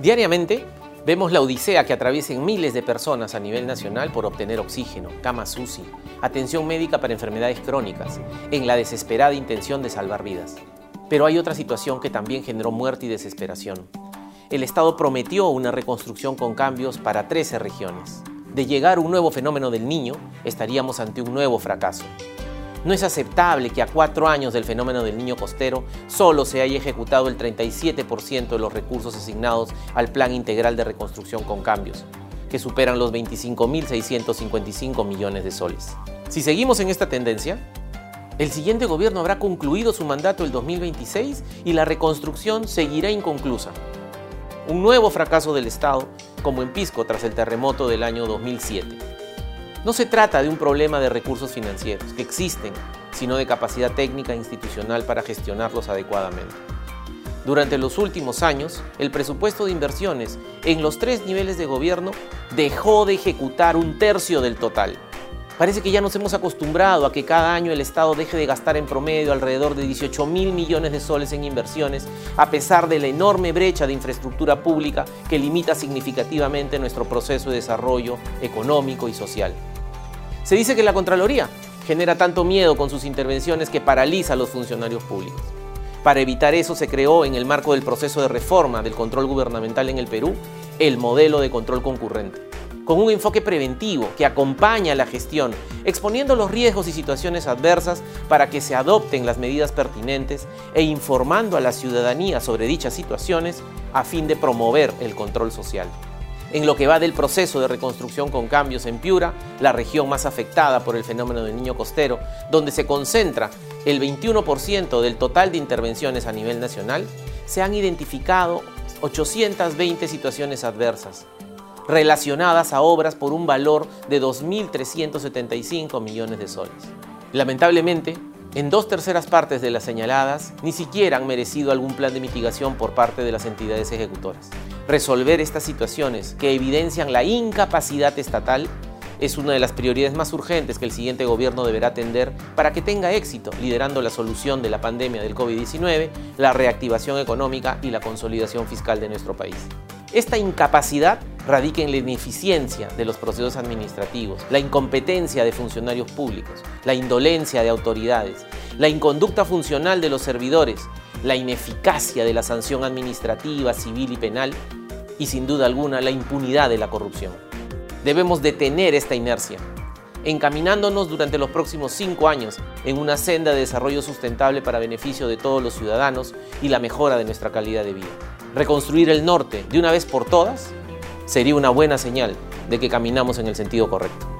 Diariamente vemos la odisea que atraviesen miles de personas a nivel nacional por obtener oxígeno, cama SUSI, atención médica para enfermedades crónicas, en la desesperada intención de salvar vidas. Pero hay otra situación que también generó muerte y desesperación. El Estado prometió una reconstrucción con cambios para 13 regiones. De llegar un nuevo fenómeno del niño, estaríamos ante un nuevo fracaso. No es aceptable que a cuatro años del fenómeno del niño costero solo se haya ejecutado el 37% de los recursos asignados al Plan Integral de Reconstrucción con Cambios, que superan los 25.655 millones de soles. Si seguimos en esta tendencia, el siguiente gobierno habrá concluido su mandato el 2026 y la reconstrucción seguirá inconclusa. Un nuevo fracaso del Estado, como en Pisco tras el terremoto del año 2007. No se trata de un problema de recursos financieros, que existen, sino de capacidad técnica e institucional para gestionarlos adecuadamente. Durante los últimos años, el presupuesto de inversiones en los tres niveles de gobierno dejó de ejecutar un tercio del total. Parece que ya nos hemos acostumbrado a que cada año el Estado deje de gastar en promedio alrededor de 18 mil millones de soles en inversiones, a pesar de la enorme brecha de infraestructura pública que limita significativamente nuestro proceso de desarrollo económico y social. Se dice que la Contraloría genera tanto miedo con sus intervenciones que paraliza a los funcionarios públicos. Para evitar eso se creó en el marco del proceso de reforma del control gubernamental en el Perú el modelo de control concurrente, con un enfoque preventivo que acompaña la gestión, exponiendo los riesgos y situaciones adversas para que se adopten las medidas pertinentes e informando a la ciudadanía sobre dichas situaciones a fin de promover el control social. En lo que va del proceso de reconstrucción con cambios en Piura, la región más afectada por el fenómeno del niño costero, donde se concentra el 21% del total de intervenciones a nivel nacional, se han identificado 820 situaciones adversas relacionadas a obras por un valor de 2.375 millones de soles. Lamentablemente, en dos terceras partes de las señaladas ni siquiera han merecido algún plan de mitigación por parte de las entidades ejecutoras. Resolver estas situaciones que evidencian la incapacidad estatal es una de las prioridades más urgentes que el siguiente gobierno deberá atender para que tenga éxito liderando la solución de la pandemia del COVID-19, la reactivación económica y la consolidación fiscal de nuestro país. Esta incapacidad radica en la ineficiencia de los procesos administrativos, la incompetencia de funcionarios públicos, la indolencia de autoridades, la inconducta funcional de los servidores, la ineficacia de la sanción administrativa, civil y penal y sin duda alguna la impunidad de la corrupción. Debemos detener esta inercia, encaminándonos durante los próximos cinco años en una senda de desarrollo sustentable para beneficio de todos los ciudadanos y la mejora de nuestra calidad de vida. Reconstruir el norte de una vez por todas sería una buena señal de que caminamos en el sentido correcto.